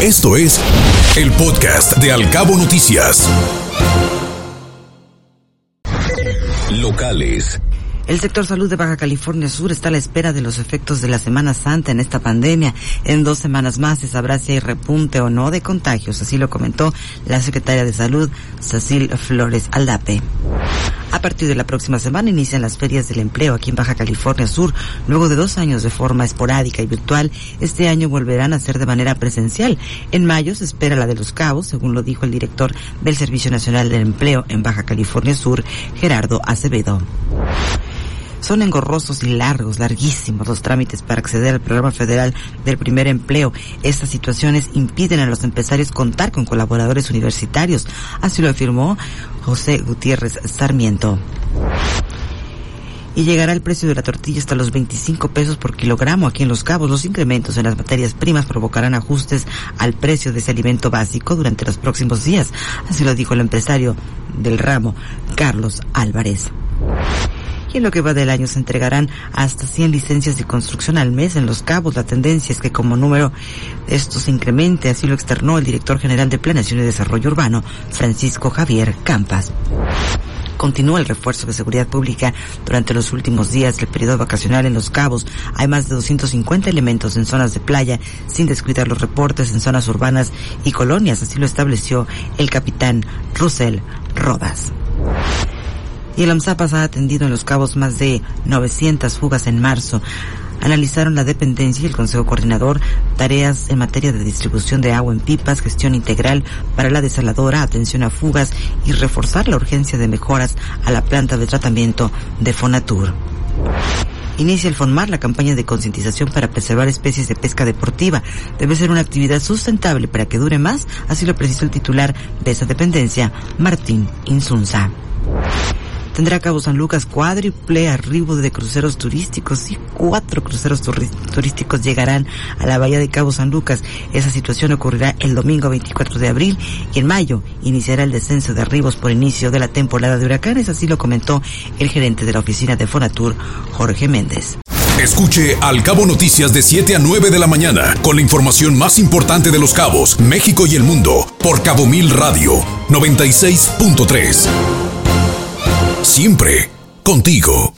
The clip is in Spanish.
Esto es el podcast de Alcabo Noticias. Locales. El sector salud de Baja California Sur está a la espera de los efectos de la Semana Santa en esta pandemia. En dos semanas más se sabrá si hay repunte o no de contagios, así lo comentó la secretaria de Salud, Cecil Flores Aldape. A partir de la próxima semana inician las ferias del empleo aquí en Baja California Sur. Luego de dos años de forma esporádica y virtual, este año volverán a ser de manera presencial. En mayo se espera la de los cabos, según lo dijo el director del Servicio Nacional del Empleo en Baja California Sur, Gerardo Acevedo. Son engorrosos y largos, larguísimos los trámites para acceder al programa federal del primer empleo. Estas situaciones impiden a los empresarios contar con colaboradores universitarios. Así lo afirmó José Gutiérrez Sarmiento y llegará el precio de la tortilla hasta los 25 pesos por kilogramo aquí en Los Cabos. Los incrementos en las materias primas provocarán ajustes al precio de ese alimento básico durante los próximos días. Así lo dijo el empresario del ramo, Carlos Álvarez y en lo que va del año se entregarán hasta 100 licencias de construcción al mes en Los Cabos. La tendencia es que como número esto se incremente, así lo externó el director general de Planeación y Desarrollo Urbano, Francisco Javier Campas continúa el refuerzo de seguridad pública durante los últimos días del periodo vacacional en Los Cabos. Hay más de 250 elementos en zonas de playa, sin descuidar los reportes en zonas urbanas y colonias, así lo estableció el capitán Russell Rodas y el AMSAPAS ha atendido en los cabos más de 900 fugas en marzo. Analizaron la dependencia y el Consejo Coordinador, tareas en materia de distribución de agua en pipas, gestión integral para la desaladora, atención a fugas y reforzar la urgencia de mejoras a la planta de tratamiento de Fonatur. Inicia el FONMAR la campaña de concientización para preservar especies de pesca deportiva. Debe ser una actividad sustentable para que dure más, así lo precisó el titular de esa dependencia, Martín Insunza. Tendrá Cabo San Lucas cuádruple arribo de cruceros turísticos y cuatro cruceros turísticos llegarán a la bahía de Cabo San Lucas. Esa situación ocurrirá el domingo 24 de abril y en mayo iniciará el descenso de arribos por inicio de la temporada de huracanes, así lo comentó el gerente de la oficina de Fonatur, Jorge Méndez. Escuche Al Cabo Noticias de 7 a 9 de la mañana con la información más importante de los cabos, México y el mundo por Cabo Mil Radio 96.3 siempre contigo.